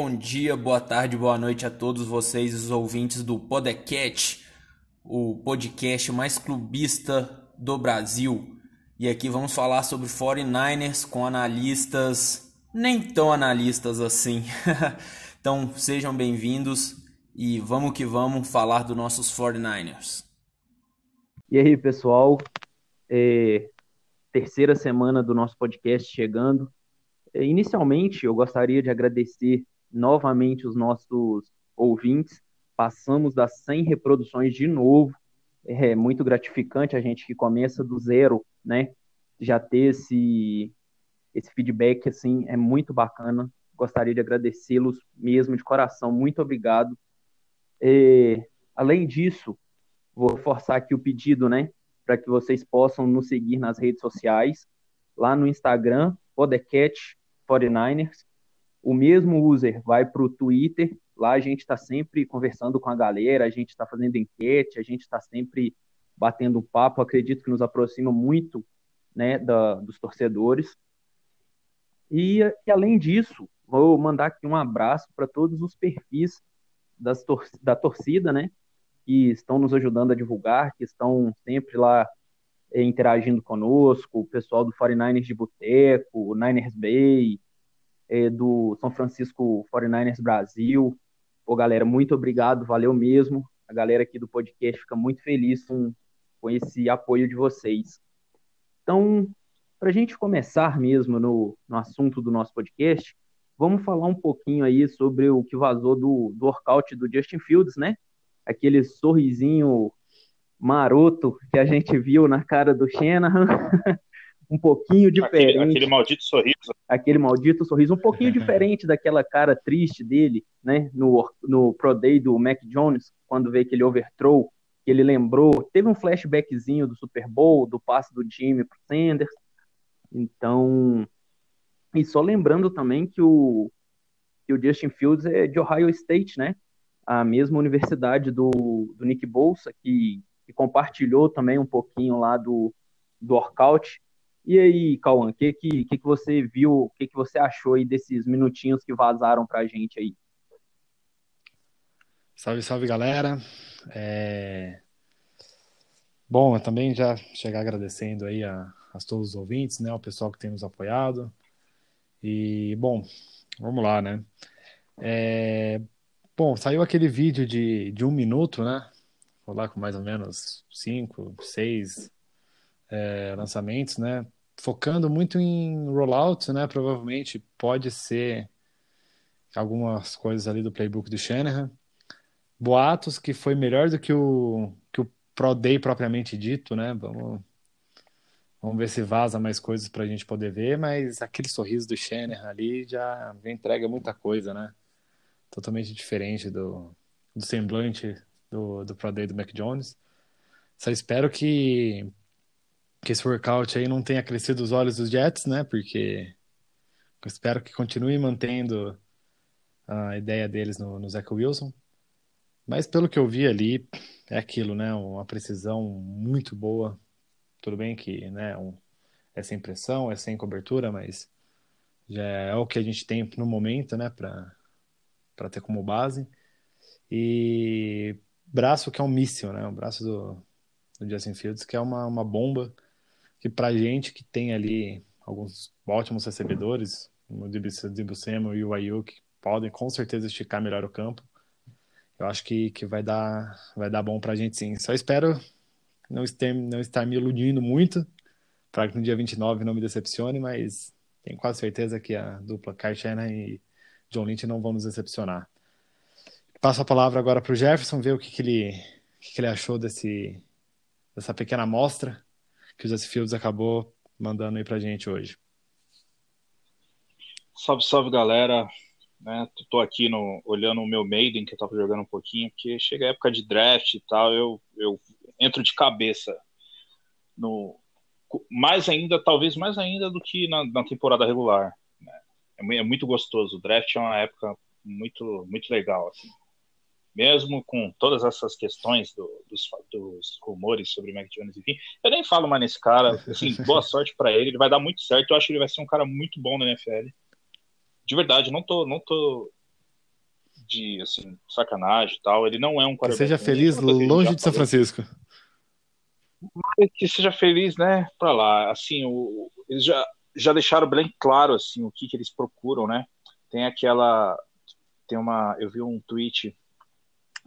Bom dia, boa tarde, boa noite a todos vocês, os ouvintes do Podcast, o podcast mais clubista do Brasil. E aqui vamos falar sobre 49ers com analistas nem tão analistas assim. então sejam bem-vindos e vamos que vamos falar dos nossos 49ers. E aí, pessoal, é, terceira semana do nosso podcast chegando. É, inicialmente, eu gostaria de agradecer novamente os nossos ouvintes. Passamos das 100 reproduções de novo. É muito gratificante a gente que começa do zero, né? Já ter esse, esse feedback, assim, é muito bacana. Gostaria de agradecê-los mesmo de coração. Muito obrigado. É, além disso, vou reforçar aqui o pedido, né? Para que vocês possam nos seguir nas redes sociais. Lá no Instagram, Podcast 49ers o mesmo user vai para o Twitter, lá a gente está sempre conversando com a galera, a gente está fazendo enquete, a gente está sempre batendo papo, acredito que nos aproxima muito né, da, dos torcedores. E, e, além disso, vou mandar aqui um abraço para todos os perfis das tor da torcida, né, que estão nos ajudando a divulgar, que estão sempre lá eh, interagindo conosco, o pessoal do 49ers de Boteco, o Niners Bay, é, do São Francisco 49ers Brasil. Pô, galera, muito obrigado, valeu mesmo. A galera aqui do podcast fica muito feliz com, com esse apoio de vocês. Então, para a gente começar mesmo no, no assunto do nosso podcast, vamos falar um pouquinho aí sobre o que vazou do, do workout do Justin Fields, né? Aquele sorrisinho maroto que a gente viu na cara do Shanahan. um pouquinho diferente. Aquele, aquele, maldito sorriso. Aquele maldito sorriso, um pouquinho diferente daquela cara triste dele, né? No, no Pro Day do Mac Jones, quando veio aquele overthrow, que ele lembrou. Teve um flashbackzinho do Super Bowl, do passe do Jimmy pro Sanders. Então. E só lembrando também que o, que o Justin Fields é de Ohio State, né? A mesma universidade do, do Nick Bolsa, que, que compartilhou também um pouquinho lá do, do workout e aí, Cauã, o que, que, que, você viu, o que, que você achou aí desses minutinhos que vazaram pra gente aí? Salve, salve, galera. É... Bom, eu também já chegar agradecendo aí a, a todos os ouvintes, né, o pessoal que tem nos apoiado. E, bom, vamos lá, né? É... Bom, saiu aquele vídeo de, de um minuto, né? Vou lá com mais ou menos cinco, seis é, lançamentos, né? Focando muito em rollout, né? Provavelmente pode ser algumas coisas ali do playbook do Shanahan. Boatos que foi melhor do que o, que o Pro Day propriamente dito, né? Vamos, vamos ver se vaza mais coisas para a gente poder ver, mas aquele sorriso do Shanahan ali já entrega muita coisa, né? Totalmente diferente do, do semblante do, do Pro Day do Mac Jones. Só espero que que esse workout aí não tenha crescido os olhos dos Jets, né? Porque eu espero que continue mantendo a ideia deles no, no Zach Wilson. Mas pelo que eu vi ali, é aquilo, né? Uma precisão muito boa. Tudo bem que né, um, é sem pressão, é sem cobertura, mas já é o que a gente tem no momento, né? Para ter como base. E braço que é um míssil, né? O braço do, do Justin Fields, que é uma, uma bomba que pra gente que tem ali alguns ótimos recebedores, o Dibu e o Ayuk, podem com certeza esticar melhor o campo. Eu acho que, que vai dar vai dar bom pra gente sim. Só espero não estar, não estar me iludindo muito para que no dia 29 não me decepcione, mas tenho quase certeza que a dupla Kai e John Lynch não vão nos decepcionar. Passo a palavra agora para o Jefferson, ver o que, que, ele, que, que ele achou desse, dessa pequena amostra que o Jesse Fields acabou mandando aí pra gente hoje. Salve, salve galera. Né, tô aqui no, olhando o meu Maiden, que eu tava jogando um pouquinho, porque chega a época de draft e tal, eu, eu entro de cabeça no mais ainda, talvez mais ainda do que na, na temporada regular. Né? É, é, muito gostoso. O draft é uma época muito, muito legal. Assim mesmo com todas essas questões do, dos, dos, rumores sobre o Mac Jones, enfim, eu nem falo mais nesse cara, assim, boa sorte para ele, ele vai dar muito certo, eu acho que ele vai ser um cara muito bom na NFL. De verdade, não tô, não tô de assim, sacanagem e tal. Ele não é um quarterback. Que seja feliz longe de São Francisco. Que seja feliz, né? Pra lá. Assim, o, eles já, já deixaram bem claro assim o que, que eles procuram, né? Tem aquela. Tem uma. Eu vi um tweet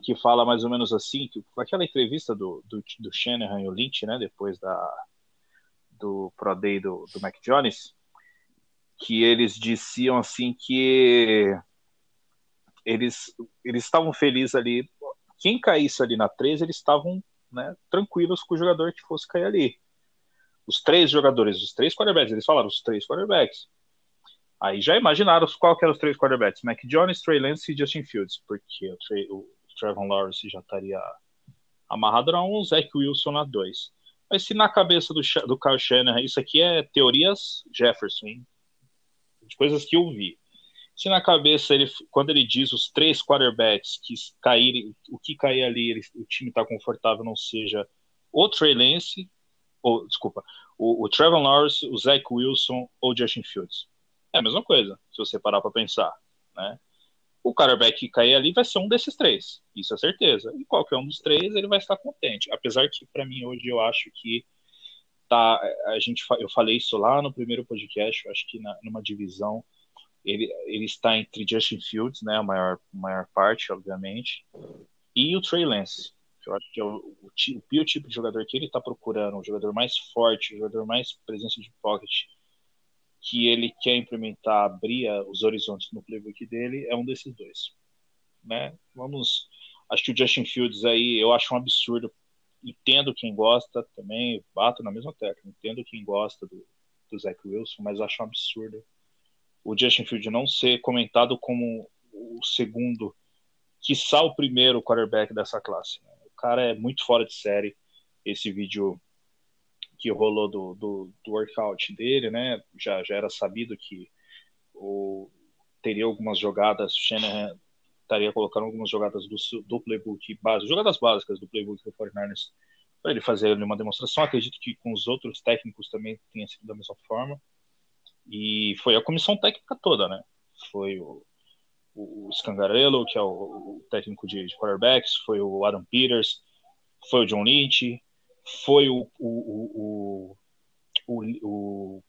que fala mais ou menos assim, que, aquela entrevista do, do, do Shanahan e o Lynch, né? Depois da, do Pro Day do, do Mac Jones, que eles diziam assim que eles eles estavam felizes ali. Quem caísse ali na 13, eles estavam né, tranquilos com o jogador que fosse cair ali. Os três jogadores, os três quarterbacks, eles falaram os três quarterbacks. Aí já imaginaram qual que eram os três quarterbacks, Mac Jones, Trey Lance e Justin Fields, porque o Trevor Lawrence já estaria amarrado na 1, um, Zach Wilson na 2. Mas se na cabeça do, do Kyle Shanahan, isso aqui é teorias Jefferson, hein? de coisas que eu vi. Se na cabeça ele, quando ele diz os três quarterbacks que caírem, o que cair ali, ele, o time está confortável, não seja o Trey Lance, ou desculpa, o, o Trevor Lawrence, o Zach Wilson ou Justin Fields. É a mesma coisa, se você parar para pensar, né? O quarterback que cair ali vai ser um desses três, isso é certeza. E qualquer um dos três ele vai estar contente. Apesar que para mim hoje eu acho que tá, a gente eu falei isso lá no primeiro podcast, acho que na, numa divisão ele, ele está entre Justin Fields, né, a maior, maior parte, obviamente, e o Trey Lance. Eu acho que é o, o, o, o tipo de jogador que ele está procurando, o jogador mais forte, o jogador mais presença de pocket, que ele quer implementar, abrir os horizontes no playbook dele, é um desses dois. Né? Vamos. Acho que o Justin Fields aí eu acho um absurdo. Entendo quem gosta também, bato na mesma tecla. Entendo quem gosta do, do Zach Wilson, mas acho um absurdo o Justin Fields não ser comentado como o segundo, quiçá o primeiro quarterback dessa classe. Né? O cara é muito fora de série. Esse vídeo que rolou do, do, do workout dele, né? Já, já era sabido que o, teria algumas jogadas, Shanahan estaria colocando algumas jogadas do, do playbook básico, jogadas básicas do playbook do 49ers para ele fazer uma demonstração. Acredito que com os outros técnicos também tenha sido da mesma forma. E foi a comissão técnica toda, né? Foi o, o Scangarello, que é o, o técnico de, de quarterbacks, foi o Adam Peters, foi o John Lynch, foi o, o, o,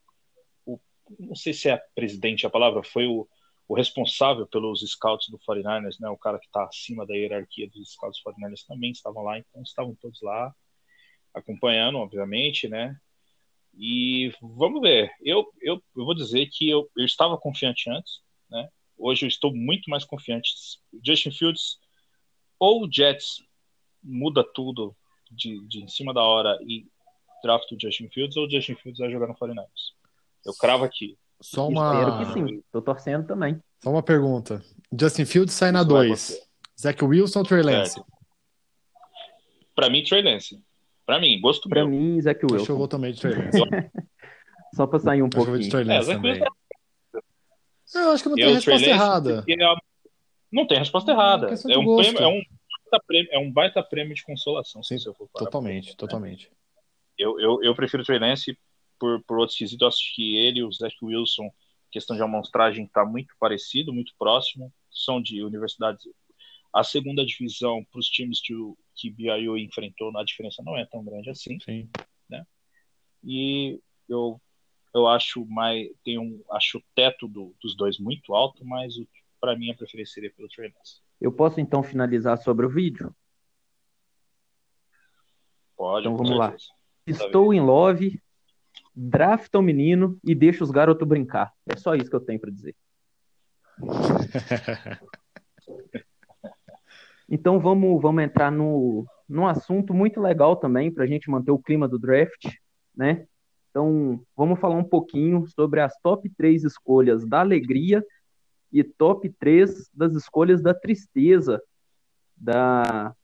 o, não sei se é presidente a palavra, foi o, responsável pelos scouts do 49ers, né, o cara que está acima da hierarquia dos scouts do 49ers também estavam lá, então estavam todos lá acompanhando, obviamente, né, e vamos ver. Eu, eu, eu vou dizer que eu, eu estava confiante antes, né? Hoje eu estou muito mais confiante. Justin Fields ou Jets muda tudo de, de em cima da hora e draft o Justin Fields ou o Justin Fields vai jogar no 49ers. Eu cravo aqui. Só uma... Espero que sim. Tô torcendo também. Só uma pergunta. Justin Fields sai na 2. Zach Wilson ou Trey Lance? Para mim, Trey Lance. Pra mim, gosto pra meu. Pra mim, Zach Wilson. Acho eu vou também de Trey Só pra sair um pouco. Eu, é, eu acho que não tem eu, resposta errada. É não tem resposta é errada. É um, prêmio, é, um prêmio, é um baita prêmio de consolação, Sim, se eu for falar. Totalmente, né? totalmente. Eu, eu, eu prefiro o Trey Lance por, por outros quesitos. Acho que ele e o Zach Wilson, questão de amostragem, está muito parecido, muito próximo. São de universidades. A segunda divisão para os times que o, que BYU enfrentou, a diferença não é tão grande assim. Sim. Né? E eu, eu acho mais. Tem um, acho o teto do, dos dois muito alto, mas para mim a preferência seria pelo Trey Lance. Eu posso então finalizar sobre o vídeo? Pode. Então vamos lá. Estou em love, drafta o menino e deixa os garotos brincar. É só isso que eu tenho para dizer. Então vamos, vamos entrar no, num assunto muito legal também para a gente manter o clima do draft, né? Então vamos falar um pouquinho sobre as top 3 escolhas da alegria e top 3 das escolhas da tristeza da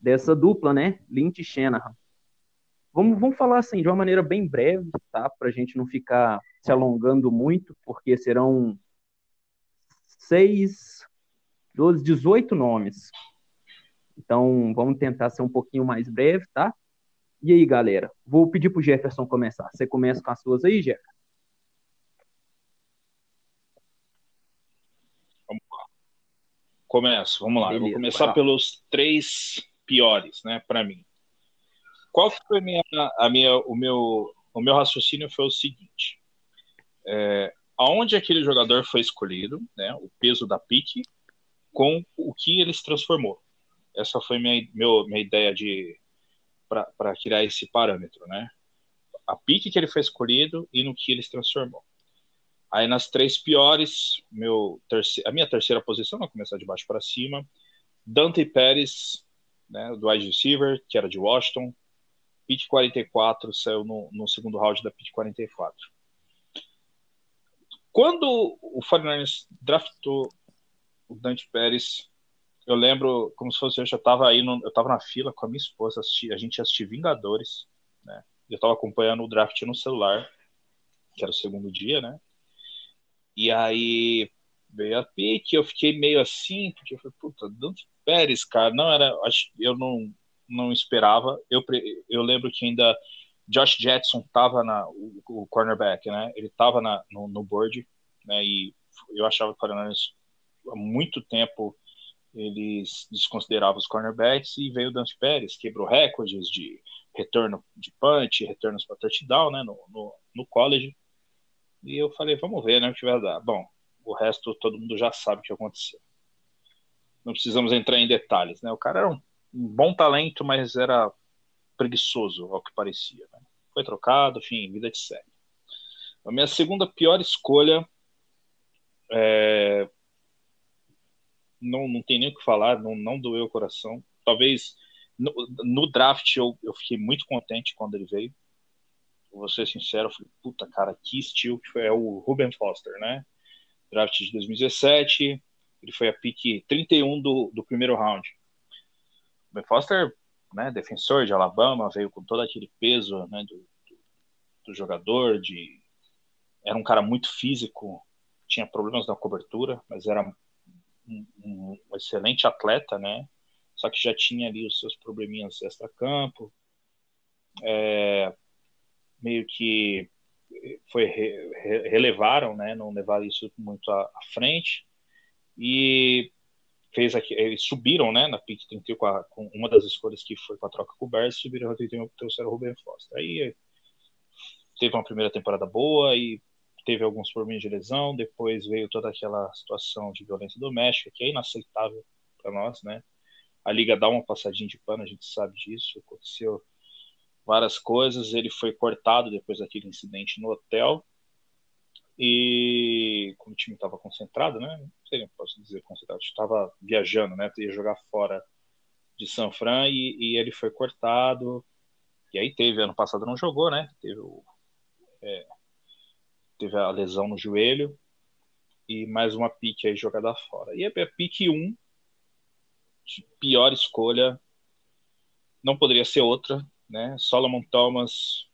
dessa dupla, né? Lynch e Shanahan. Vamos, vamos falar assim de uma maneira bem breve, tá? Para a gente não ficar se alongando muito, porque serão seis, 12, 18 nomes. Então, vamos tentar ser um pouquinho mais breve, tá? E aí, galera? Vou pedir pro Jefferson começar. Você começa com as suas aí, Jefferson? Vamos lá. Começo, vamos lá. Beleza, vou começar pelos três piores, né, para mim. Qual foi a minha, a minha, o meu, o meu raciocínio foi o seguinte: é, aonde aquele jogador foi escolhido, né, o peso da pique, com o que ele se transformou. Essa foi minha, meu, minha ideia de para criar esse parâmetro, né? A pique que ele foi escolhido e no que ele se transformou. Aí nas três piores, meu terceiro, a minha terceira posição, vou começar de baixo para cima, Dante Pérez, né, do wide receiver, que era de Washington, pick 44, saiu no, no segundo round da pick 44. Quando o 49ers draftou o Dante Pérez, eu lembro como se fosse eu já estava aí, no, eu estava na fila com a minha esposa, assisti, a gente assistiu Vingadores, né? Eu estava acompanhando o draft no celular, que era o segundo dia, né? E aí veio a pique, eu fiquei meio assim, porque eu falei, puta, Dante Pérez, cara, não era, acho, eu não, não esperava. Eu, eu lembro que ainda Josh Jetson tava na, o, o cornerback, né? Ele tava na, no, no board, né? E eu achava que o há muito tempo eles desconsideravam os cornerbacks e veio o Dante Pérez, quebrou recordes de retorno de punch, retornos para touchdown, né? No, no, no college. E eu falei, vamos ver, né, o que vai dar. Bom, o resto todo mundo já sabe o que aconteceu. Não precisamos entrar em detalhes, né? O cara era um, bom talento, mas era preguiçoso, ao que parecia. Né? Foi trocado, enfim, vida de série. A minha segunda pior escolha é... não, não tem nem o que falar, não, não doeu o coração. Talvez no, no draft eu, eu fiquei muito contente quando ele veio vou ser sincero, eu falei, puta, cara, que estilo que foi, é o Ruben Foster, né? Draft de 2017, ele foi a pick 31 do, do primeiro round. Ruben Foster, né, defensor de Alabama, veio com todo aquele peso, né, do, do, do jogador, de era um cara muito físico, tinha problemas na cobertura, mas era um, um, um excelente atleta, né? Só que já tinha ali os seus probleminhas extra-campo. É, meio que foi re, relevaram, né, não levaram isso muito à, à frente e fez aqui, eles subiram, né, na pick 31 com, a, com uma das escolhas que foi com a troca com o Bears, subiram a 31 trouxeram o Ruben Foster. Aí teve uma primeira temporada boa e teve alguns problemas de lesão, depois veio toda aquela situação de violência doméstica que é inaceitável para nós, né? A liga dá uma passadinha de pano, a gente sabe disso, aconteceu várias coisas. Ele foi cortado depois daquele incidente no hotel. E como o time estava concentrado, né? Não sei nem posso dizer concentrado, estava viajando, né? Ia jogar fora de San Fran e, e, ele foi cortado. E aí teve, ano passado não jogou, né? Teve, o, é, teve a lesão no joelho e mais uma pique aí jogada fora. E a pique 1, pior escolha, não poderia ser outra, né? Solomon Thomas,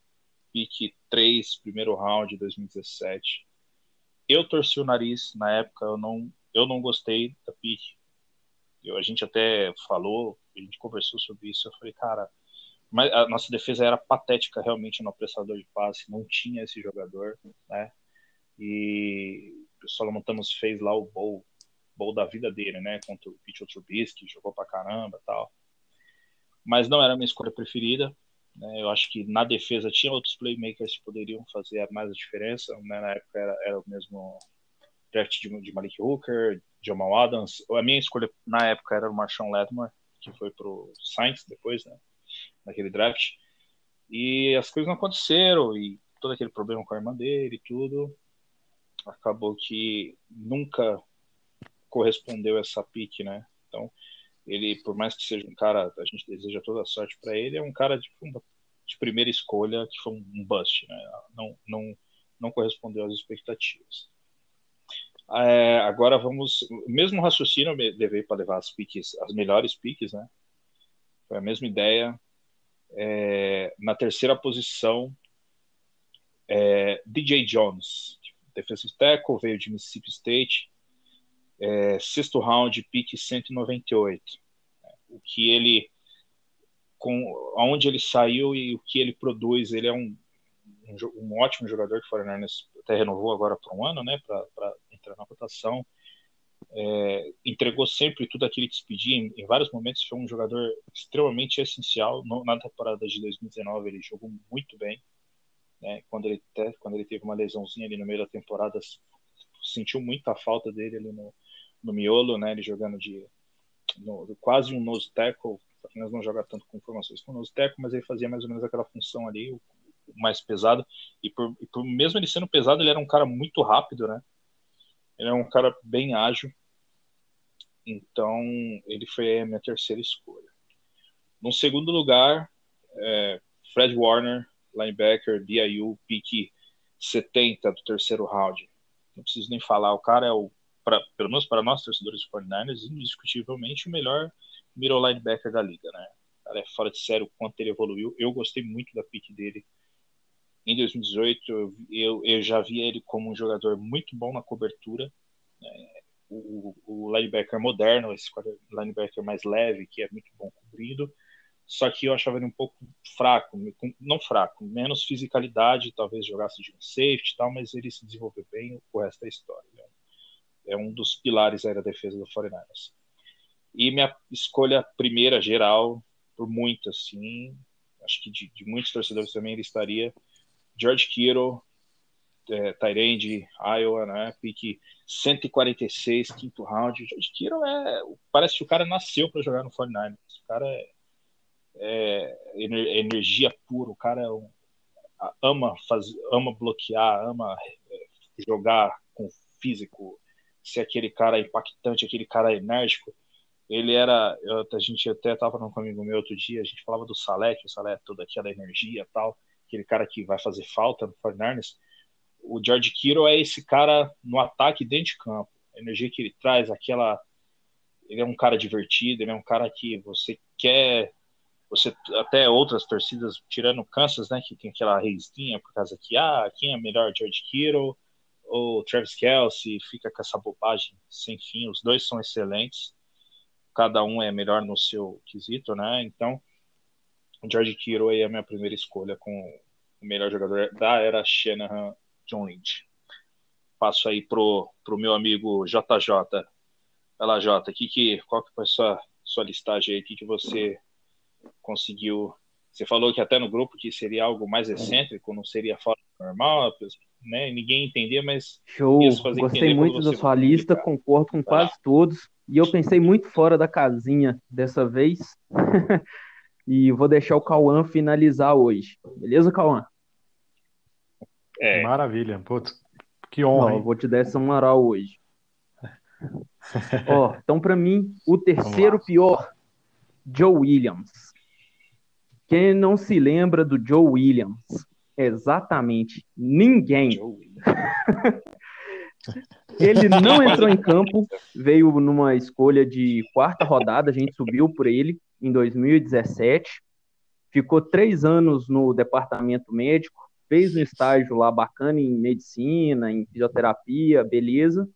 pique 3, primeiro round de 2017. Eu torci o nariz na época, eu não, eu não gostei da pique. Eu, a gente até falou, a gente conversou sobre isso. Eu falei, cara, mas a nossa defesa era patética realmente no apressador de passe, não tinha esse jogador, né? E o Solomon Thomas fez lá o bowl, bowl da vida dele, né? Contra o Pitch Trubisky, jogou pra caramba tal. Mas não era a minha escolha preferida. Né? Eu acho que na defesa tinha outros playmakers que poderiam fazer mais a diferença. Né? Na época era, era o mesmo draft de, de Malik Hooker, Jamal Adams. A minha escolha na época era o Marshawn Lattimore, que foi pro Saints depois, né? naquele draft. E as coisas não aconteceram, e todo aquele problema com a irmã dele e tudo, acabou que nunca correspondeu essa pique, né? Então, ele, por mais que seja um cara, a gente deseja toda a sorte para ele, é um cara de, de, primeira escolha que foi um bust, né? Não, não, não correspondeu às expectativas. É, agora vamos, mesmo raciocínio eu levei para levar as piques, as melhores piques, né? Foi a mesma ideia. É, na terceira posição, é, DJ Jones, defensive tackle, veio de Mississippi State é, sexto round, pique 198. O que ele, com aonde ele saiu e o que ele produz, ele é um, um, um ótimo jogador que o Foreigners até renovou agora por um ano, né, para entrar na rotação. é, entregou sempre tudo aquilo que se pedia. Em, em, vários momentos foi um jogador extremamente essencial. No, na temporada de 2019 ele jogou muito bem. Né? Quando, ele te, quando ele teve uma lesãozinha ali no meio da temporada, sentiu muita falta dele ali no, no miolo, né? ele jogando de no, quase um nose tackle. Apenas não joga tanto com formações com nose tackle, mas ele fazia mais ou menos aquela função ali, o, o mais pesado. E por, e por mesmo ele sendo pesado, ele era um cara muito rápido, né? Ele é um cara bem ágil. Então, ele foi a minha terceira escolha. No segundo lugar, é, Fred Warner, linebacker, BIU, pique 70 do terceiro round. Não preciso nem falar, o cara é o, pra, pelo menos para nós, torcedores de 49ers, indiscutivelmente o melhor middle linebacker da liga, né? Cara é fora de sério o quanto ele evoluiu. Eu gostei muito da pique dele em 2018. Eu, eu já vi ele como um jogador muito bom na cobertura. Né? o, o linebacker moderno, esse linebacker mais leve, que é muito bom cobrido. Só que eu achava ele um pouco fraco, não fraco, menos fisicalidade, talvez jogasse de um safety e tal, mas ele se desenvolveu bem, o resto da história. Né? É um dos pilares aí da defesa do 49ers. E minha escolha primeira geral, por muito assim, acho que de, de muitos torcedores também, ele estaria George Kittle, é, Tyrande, Iowa, né? Pique 146, quinto round. George Kittle é. Parece que o cara nasceu para jogar no 49ers. O cara é, é, é energia pura. O cara é um, ama, faz, ama bloquear, ama é, jogar com físico, ser aquele cara impactante, aquele cara enérgico. Ele era. A gente até estava com um amigo meu outro dia, a gente falava do Salé, o Salé é toda aquela energia tal, aquele cara que vai fazer falta no 49ers o George Kittle é esse cara no ataque dentro de campo. A energia que ele traz, aquela. Ele é um cara divertido, ele é um cara que você quer. Você até outras torcidas, tirando Kansas, né, que tem aquela reizinha por causa que, ah, quem é melhor, George Kittle ou Travis Kelsey, fica com essa bobagem sem fim. Os dois são excelentes, cada um é melhor no seu quesito, né? Então, o George Kittle é a minha primeira escolha com o melhor jogador da era Shanahan John Lynch. Passo aí pro, pro meu amigo JJ. Vai Jota, que, que, qual que foi a sua, sua listagem aí? O que, que você conseguiu? Você falou que até no grupo que seria algo mais excêntrico, não seria fora normal, né? Ninguém entendia, mas. Show! Gostei muito da sua lista, concordo com quase todos. E eu pensei muito fora da casinha dessa vez. e vou deixar o Cauã finalizar hoje. Beleza, Cauã? É. Maravilha. Putz, que honra. Não, vou te dar essa moral hoje. Ó, então, para mim, o terceiro pior, Joe Williams. Quem não se lembra do Joe Williams? Exatamente ninguém. ele não entrou em campo, veio numa escolha de quarta rodada, a gente subiu por ele em 2017. Ficou três anos no departamento médico, fez um estágio lá bacana em medicina, em fisioterapia, beleza.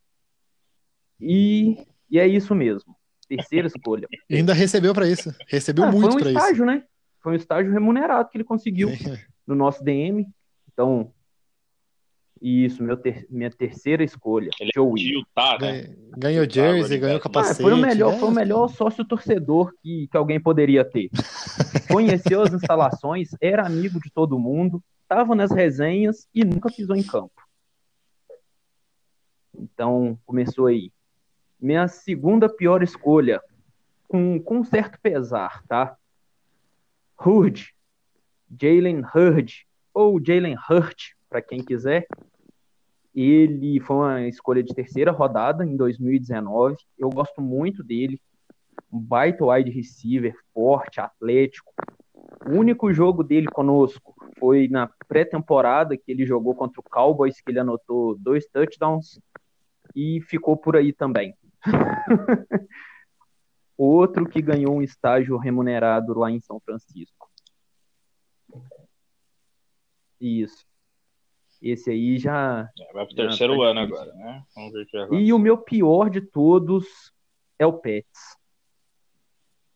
E, e é isso mesmo. Terceira escolha. E ainda recebeu para isso. Recebeu ah, muito para isso. Foi um estágio, né? Foi um estágio remunerado que ele conseguiu no nosso DM. Então, isso, meu ter, minha terceira escolha. Ele Joe. Tá, né? Ganhou jersey, ganhou capacete. Ah, foi o melhor, né? foi o melhor sócio torcedor que, que alguém poderia ter. Conheceu as instalações, era amigo de todo mundo, estava nas resenhas e nunca pisou em campo. Então, começou aí. Minha segunda pior escolha, com, com certo pesar, tá? Hurd, Jalen Hurd, ou Jalen Hurt, para quem quiser. Ele foi uma escolha de terceira rodada em 2019. Eu gosto muito dele. Um baita wide receiver, forte, atlético. O único jogo dele conosco foi na pré-temporada que ele jogou contra o Cowboys, que ele anotou dois touchdowns e ficou por aí também. Outro que ganhou um estágio remunerado lá em São Francisco. Isso. Esse aí já. É, vai pro terceiro tá ano agora, né? Vamos ver o que agora. E o meu pior de todos é o Pets.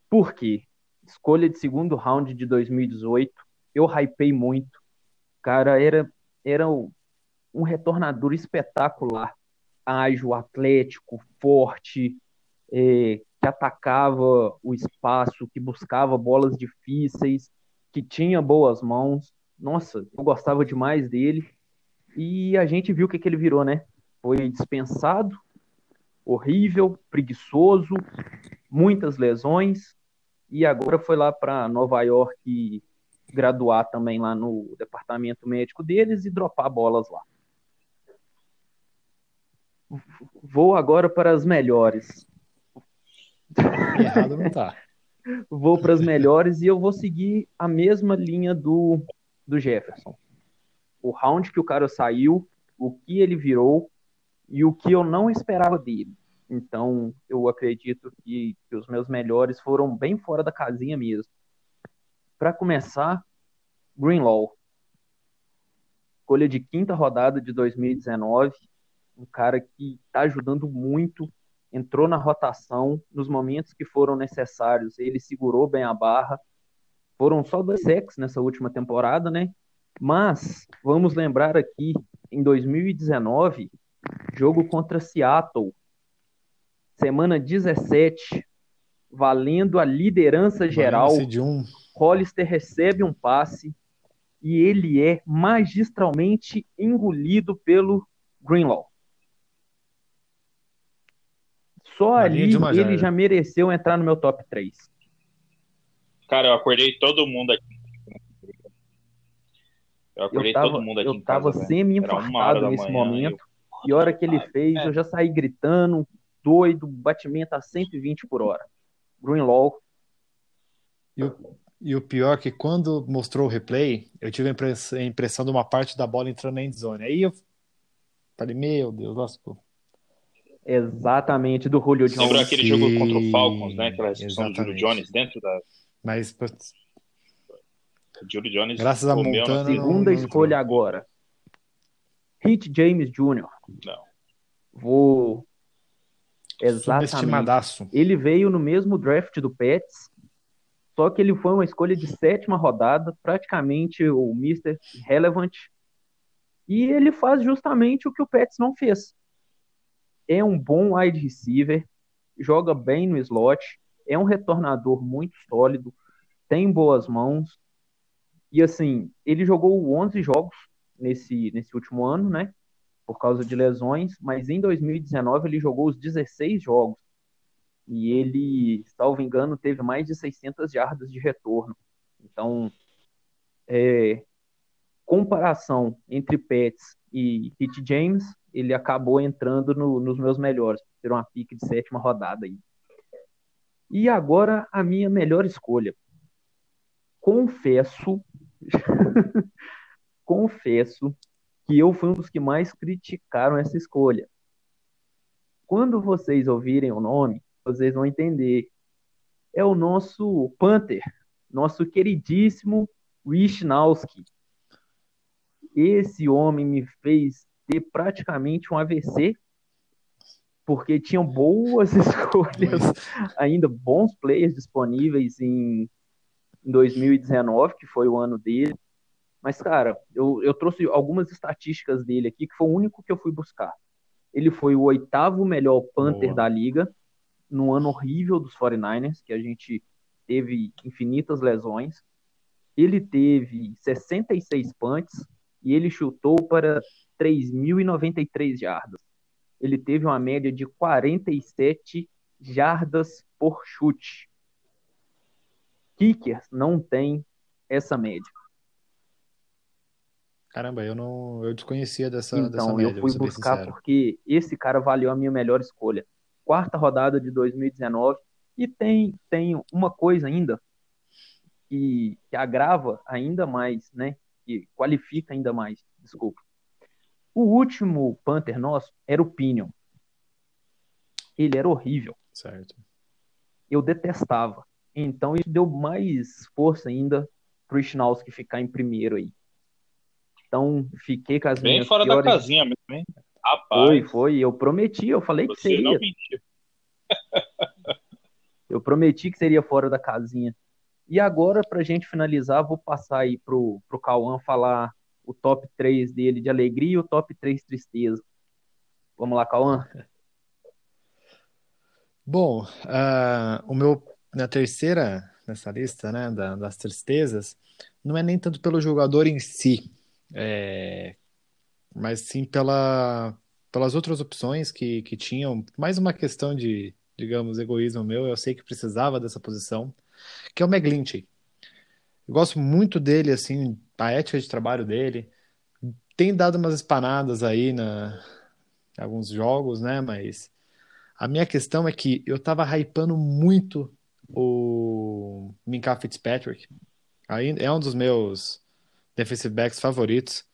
Por quê? Escolha de segundo round de 2018 eu hypei muito. Cara, era, era um retornador espetacular. ágil, atlético, forte, é, que atacava o espaço, que buscava bolas difíceis, que tinha boas mãos. Nossa, eu gostava demais dele. E a gente viu o que, que ele virou, né? Foi dispensado, horrível, preguiçoso, muitas lesões. E agora foi lá para Nova York graduar também lá no departamento médico deles e dropar bolas lá. Vou agora para as melhores. Errado não tá. vou para as melhores e eu vou seguir a mesma linha do, do Jefferson. O round que o cara saiu, o que ele virou e o que eu não esperava dele. Então, eu acredito que, que os meus melhores foram bem fora da casinha mesmo. Para começar, Greenlaw. Escolha de quinta rodada de 2019. Um cara que está ajudando muito entrou na rotação nos momentos que foram necessários, ele segurou bem a barra. Foram só dois sacks nessa última temporada, né? Mas vamos lembrar aqui, em 2019, jogo contra Seattle, semana 17, valendo a liderança geral. Um. Hollister recebe um passe e ele é magistralmente engolido pelo Greenlaw. Só ali ele já mereceu entrar no meu top 3. Cara, eu acordei todo mundo aqui. Eu acordei eu tava, todo mundo aqui. Eu tava semi-infartado nesse manhã, momento. Eu... E a hora que ele fez, é. eu já saí gritando, doido, batimento a 120 por hora. Greenlaw. E o, e o pior é que quando mostrou o replay, eu tive a impressão de uma parte da bola entrando na endzone. Aí eu falei, meu Deus, nossa, pô, Exatamente, do Julio Jones. Lembrou aquele jogo contra o Falcons, né? Aquela recepção do Julio Jones dentro da. Mas. Julio Jones. Graças a Montana. Segunda não, escolha não. agora. Hit James Jr. Não. Vou. Exatamente. Ele veio no mesmo draft do Pets, só que ele foi uma escolha de sétima rodada, praticamente o Mr. Relevant. E ele faz justamente o que o Pets não fez é um bom wide receiver, joga bem no slot, é um retornador muito sólido, tem boas mãos. E assim, ele jogou 11 jogos nesse, nesse último ano, né? Por causa de lesões, mas em 2019 ele jogou os 16 jogos. E ele, salvo engano, teve mais de 600 jardas de retorno. Então, é, comparação entre Pets e Hit James, ele acabou entrando no, nos meus melhores, ter uma pique de sétima rodada aí. E agora a minha melhor escolha. Confesso, confesso que eu fui um dos que mais criticaram essa escolha. Quando vocês ouvirem o nome, vocês vão entender. É o nosso Panther, nosso queridíssimo Wisnowski. Esse homem me fez ter praticamente um AVC, porque tinham boas escolhas, ainda bons players disponíveis em, em 2019, que foi o ano dele. Mas, cara, eu, eu trouxe algumas estatísticas dele aqui, que foi o único que eu fui buscar. Ele foi o oitavo melhor Panther Boa. da liga, no ano horrível dos 49ers, que a gente teve infinitas lesões. Ele teve 66 punts e ele chutou para 3.093 jardas. Ele teve uma média de 47 jardas por chute. Kickers não tem essa média. Caramba, eu não, eu desconhecia dessa, então, dessa média. eu fui buscar porque esse cara valeu a minha melhor escolha. Quarta rodada de 2019 e tem tem uma coisa ainda que, que agrava ainda mais, né? Que qualifica ainda mais. Desculpa. O último Panther nosso era o Pinion. Ele era horrível. Certo. Eu detestava. Então isso deu mais força ainda pro Schnauski ficar em primeiro aí. Então fiquei com as Bem minhas fora piores... da casinha mesmo, hein? Rapaz. Foi, foi. Eu prometi, eu falei que seria. Não mentiu. eu prometi que seria fora da casinha. E agora, pra gente finalizar, vou passar aí pro, pro Cauã falar top 3 dele de alegria e o top 3 tristeza. Vamos lá, Cauã. Bom, uh, o meu na terceira nessa lista, né, da, das tristezas, não é nem tanto pelo jogador em si, é, mas sim pela, pelas outras opções que, que tinham. Mais uma questão de, digamos, egoísmo meu. Eu sei que precisava dessa posição, que é o McGlinchey. Eu gosto muito dele, assim, a ética de trabalho dele. Tem dado umas espanadas aí na em alguns jogos, né? Mas a minha questão é que eu tava hypando muito o Minka Fitzpatrick. Aí é um dos meus defensive backs favoritos.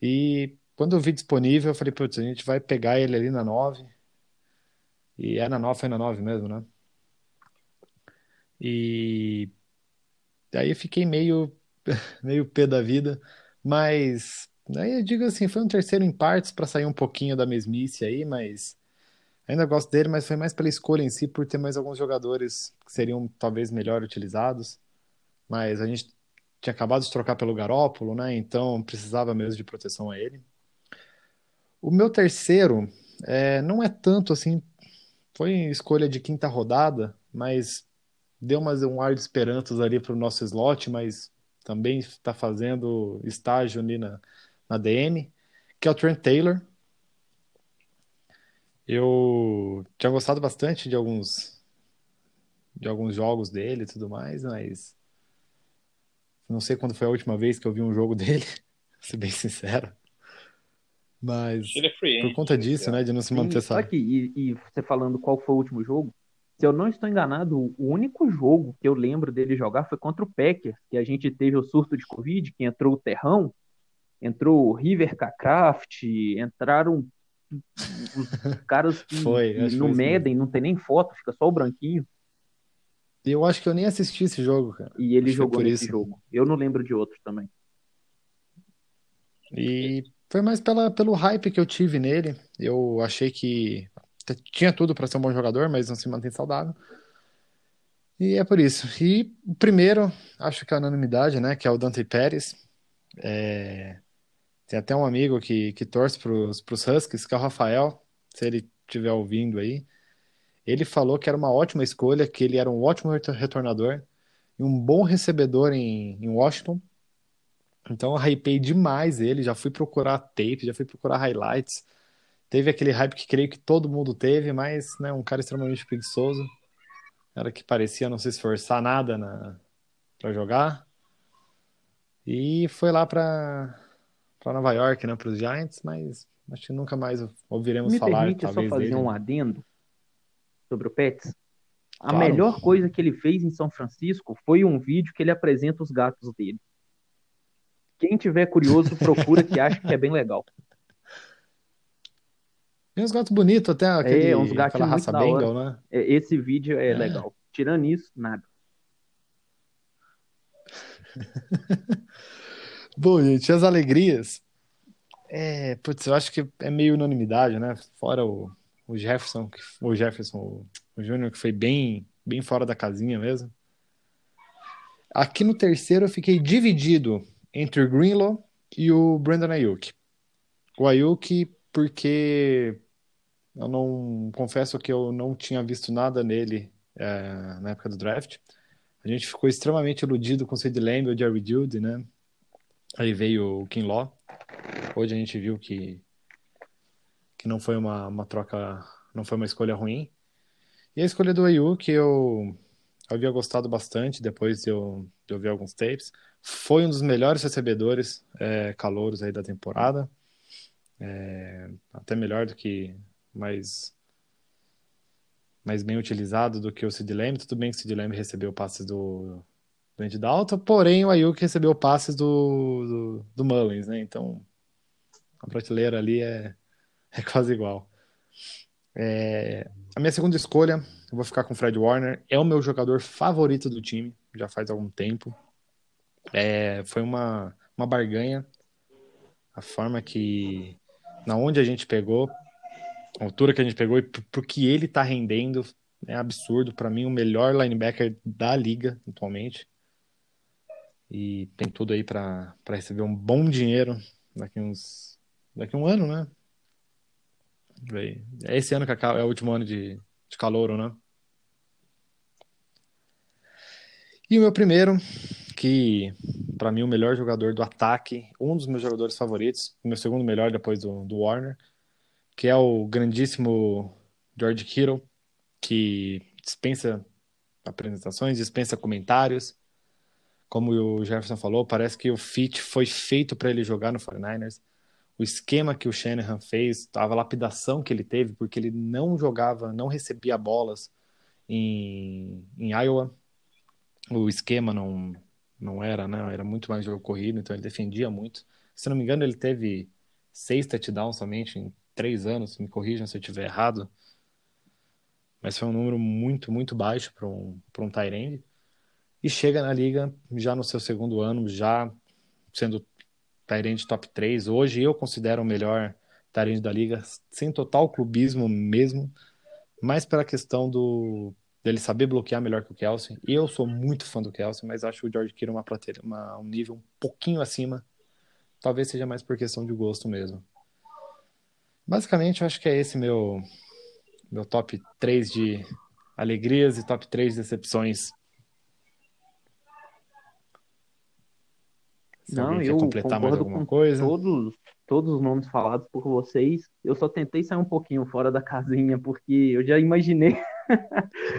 E quando eu vi disponível, eu falei, putz, a gente vai pegar ele ali na 9. E é na 9, foi na 9 mesmo, né? E aí eu fiquei meio, meio pé da vida, mas aí eu digo assim, foi um terceiro em partes para sair um pouquinho da mesmice aí, mas ainda gosto dele, mas foi mais pela escolha em si, por ter mais alguns jogadores que seriam talvez melhor utilizados, mas a gente tinha acabado de trocar pelo Garópolo, né? Então precisava mesmo de proteção a ele. O meu terceiro é, não é tanto assim, foi escolha de quinta rodada, mas deu mais um ar de esperanças ali para o nosso slot, mas também está fazendo estágio ali na, na DM, que é o Trent Taylor. Eu tinha gostado bastante de alguns de alguns jogos dele e tudo mais, mas não sei quando foi a última vez que eu vi um jogo dele, ser bem sincero. Mas é por conta disso, né, de não se manter só e, e, você falando qual foi o último jogo, se eu não estou enganado, o único jogo que eu lembro dele jogar foi contra o Packers, que a gente teve o surto de Covid, que entrou o Terrão, entrou o River Craft, entraram os caras que, foi, que no medem, não tem nem foto, fica só o branquinho. Eu acho que eu nem assisti esse jogo, cara. E ele acho jogou nesse isso. jogo. Eu não lembro de outros também. E foi mais pela, pelo hype que eu tive nele. Eu achei que tinha tudo para ser um bom jogador, mas não se mantém saudável. E é por isso. E o primeiro, acho que é a unanimidade, né? Que é o Dante Pérez. É... Tem até um amigo que, que torce pros, pros Huskies, que é o Rafael, se ele estiver ouvindo aí. Ele falou que era uma ótima escolha, que ele era um ótimo retornador e um bom recebedor em, em Washington. Então eu hypei demais ele, já fui procurar tape, já fui procurar highlights. Teve aquele hype que creio que todo mundo teve, mas né, um cara extremamente preguiçoso. Era que parecia não se esforçar nada na, para jogar. E foi lá para Nova York, né, para os Giants, mas acho que nunca mais ouviremos Me falar. Me permite só fazer dele. um adendo sobre o Pets. A claro. melhor coisa que ele fez em São Francisco foi um vídeo que ele apresenta os gatos dele. Quem tiver curioso, procura que acha que é bem legal. Tem uns gatos bonitos até, aquele, é, uns aquela raça Bengal, né? É, esse vídeo é, é, legal. Tirando isso, nada. Bom, gente, as alegrias. É, putz, eu acho que é meio unanimidade, né? Fora o, o Jefferson, o Jefferson, o, o Júnior, que foi bem, bem fora da casinha mesmo. Aqui no terceiro eu fiquei dividido entre o Greenlaw e o Brandon Ayuk. O Ayuk, porque eu não confesso que eu não tinha visto nada nele é, na época do draft. A gente ficou extremamente iludido com o Sid Lamb e o Jerry né? Aí veio o Kinlaw. Hoje a gente viu que que não foi uma, uma troca, não foi uma escolha ruim. E a escolha do Ayuk, eu, eu havia gostado bastante depois de eu, de eu ver alguns tapes. Foi um dos melhores recebedores é, calouros aí da temporada. É, até melhor do que mais mais bem utilizado do que o Sid Lamb. Tudo bem que o Sid Lamb recebeu passes do, do Andy Dalton, porém o Ayuk recebeu passes do, do, do Mullins, né? Então a prateleira ali é, é quase igual. É, a minha segunda escolha, eu vou ficar com o Fred Warner. É o meu jogador favorito do time, já faz algum tempo. É, foi uma, uma barganha. A forma que. Na onde a gente pegou, a altura que a gente pegou e pro que ele tá rendendo é absurdo. Para mim, o melhor linebacker da liga atualmente. E tem tudo aí para receber um bom dinheiro daqui uns daqui um ano, né? É esse ano que é o último ano de, de calouro, né? E o meu primeiro, que para mim o melhor jogador do ataque, um dos meus jogadores favoritos, meu segundo melhor depois do, do Warner, que é o grandíssimo George Kittle, que dispensa apresentações, dispensa comentários. Como o Jefferson falou, parece que o fit foi feito para ele jogar no 49ers. O esquema que o Shanahan fez, a lapidação que ele teve, porque ele não jogava, não recebia bolas em, em Iowa, o esquema não, não era, né? Era muito mais jogo corrido, então ele defendia muito. Se não me engano, ele teve seis touchdowns somente em três anos, me corrijam se eu estiver errado. Mas foi um número muito, muito baixo para um, um Tyrande. E chega na liga já no seu segundo ano, já sendo Tyrande top 3. Hoje eu considero o melhor Tyrande da liga, sem total clubismo mesmo, mais pela questão do dele saber bloquear melhor que o Kelsey. Eu sou muito fã do Kelsey, mas acho o George Kittle uma, uma um nível um pouquinho acima. Talvez seja mais por questão de gosto mesmo. Basicamente, eu acho que é esse meu meu top 3 de alegrias e top 3 de decepções. Se Não, eu completar mais alguma coisa. Todos, todos os nomes falados por vocês. Eu só tentei sair um pouquinho fora da casinha, porque eu já imaginei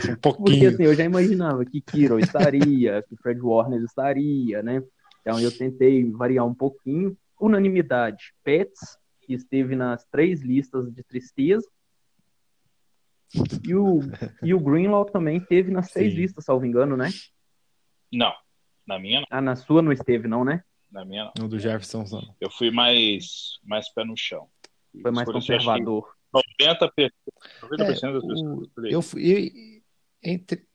um pouquinho. Porque assim, eu já imaginava que Kiro estaria, que Fred Warner estaria, né? Então eu tentei variar um pouquinho. Unanimidade, Pets, que esteve nas três listas de tristeza. E o, e o Greenlaw também teve nas três listas, salvo engano, né? Não, na minha não. Ah, na sua não esteve, não, né? Na minha não. No do Jefferson não. Eu fui mais, mais pé no chão. Foi mais conservador. 90%, 90 é, das pessoas. Eu, eu, entre,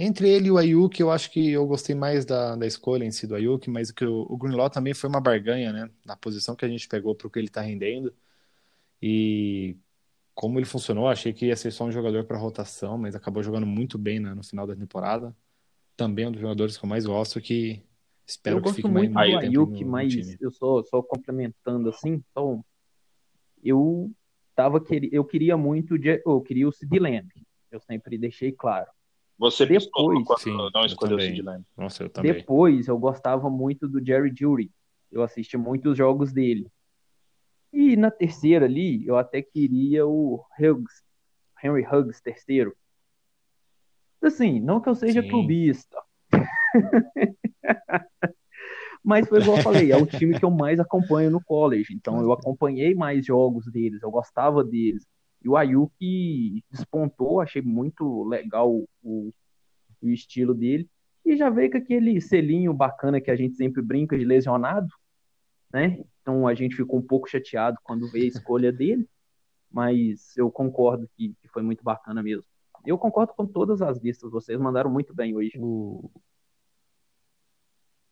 entre ele e o Ayuk, eu acho que eu gostei mais da, da escolha em si do Ayuk, mas que o, o Greenlaw também foi uma barganha, né? Na posição que a gente pegou para o que ele está rendendo. E como ele funcionou, achei que ia ser só um jogador para rotação, mas acabou jogando muito bem né, no final da temporada. Também é um dos jogadores que eu mais gosto, que espero eu que fique muito mais do Ayuk, no, mas no eu só, só complementando assim, então eu tava, eu queria muito, eu queria o Sid Lamb. Eu sempre deixei claro. Você depois sim, não escolheu o Sid Lamb. Nossa, eu também. Depois eu gostava muito do Jerry Judy. Eu assisti muitos jogos dele. E na terceira ali, eu até queria o Huggs, Henry Huggs terceiro. Assim, não que eu seja sim. clubista. Mas foi igual eu falei, é o time que eu mais acompanho no college. Então eu acompanhei mais jogos deles, eu gostava deles. E o Ayuki despontou, achei muito legal o, o estilo dele. E já veio com aquele selinho bacana que a gente sempre brinca de lesionado, né? Então a gente ficou um pouco chateado quando veio a escolha dele, mas eu concordo que, que foi muito bacana mesmo. Eu concordo com todas as listas, vocês mandaram muito bem hoje. O,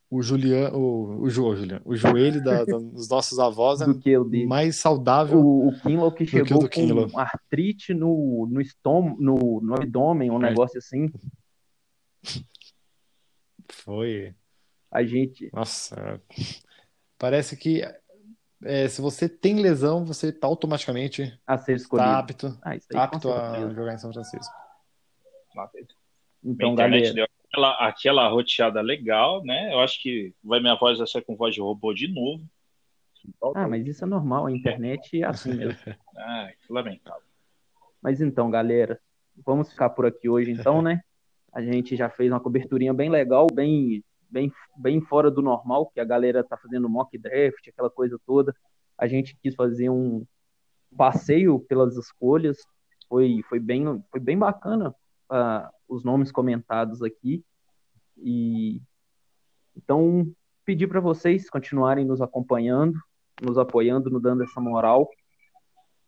o Julian, o, o, jo, Julian, o joelho da, da, dos nossos avós é mais saudável. O, o Kinlaw que chegou que com artrite no, no, estom, no, no abdômen, um é. negócio assim. Foi. A gente. Nossa, parece que é, se você tem lesão, você está automaticamente a ser escolhido. Tá apto, ah, apto a jogar em São Francisco. Então, galera aquela, aquela roteada legal, né? Eu acho que vai minha voz vai ser com voz de robô de novo. Ah, mas isso é normal, a internet é assim mesmo. ah, que lamentável. Mas então, galera, vamos ficar por aqui hoje então, né? A gente já fez uma coberturinha bem legal, bem bem bem fora do normal, que a galera tá fazendo mock draft, aquela coisa toda. A gente quis fazer um passeio pelas escolhas, foi foi bem foi bem bacana. Uh, os nomes comentados aqui. E então pedir para vocês continuarem nos acompanhando, nos apoiando, nos dando essa moral,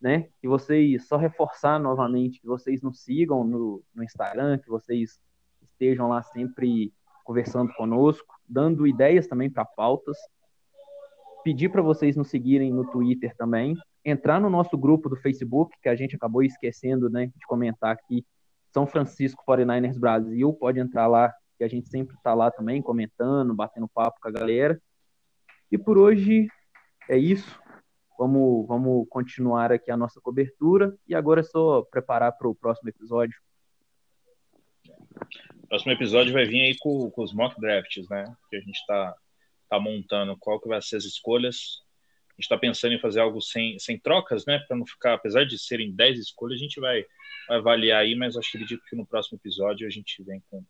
né? Que vocês só reforçar novamente que vocês nos sigam no, no Instagram, que vocês estejam lá sempre conversando conosco, dando ideias também para pautas. Pedir para vocês nos seguirem no Twitter também, entrar no nosso grupo do Facebook, que a gente acabou esquecendo, né, de comentar aqui, são Francisco 49ers Brasil, pode entrar lá, que a gente sempre está lá também, comentando, batendo papo com a galera. E por hoje é isso. Vamos, vamos continuar aqui a nossa cobertura e agora é só preparar para o próximo episódio. O próximo episódio vai vir aí com, com os mock drafts, né? Que a gente está tá montando qual que vai ser as escolhas. A gente está pensando em fazer algo sem, sem trocas, né? Para não ficar, apesar de serem 10 escolhas, a gente vai, vai avaliar aí, mas acredito que no próximo episódio a gente vem com,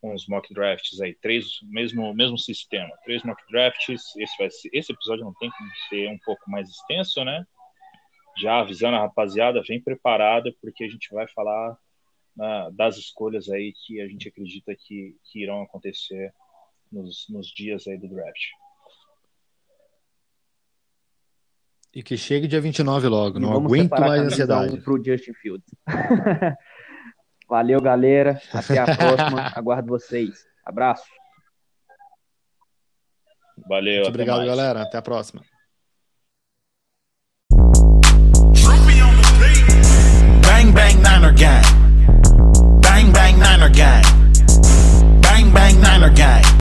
com os mock drafts aí, três, mesmo, mesmo sistema, três mock drafts. Esse, vai ser, esse episódio não tem como ser um pouco mais extenso, né? Já avisando a rapaziada, vem preparada, porque a gente vai falar né, das escolhas aí que a gente acredita que, que irão acontecer nos, nos dias aí do draft. E que chegue dia 29 logo, não aguento mais ansiedade. Para o Justin Fields. Valeu, galera. Até a próxima. Aguardo vocês. Abraço. Valeu. Muito obrigado, mais. galera. Até a próxima. Bang bang Niner gang. Bang bang Niner gang. Bang bang Niner gang.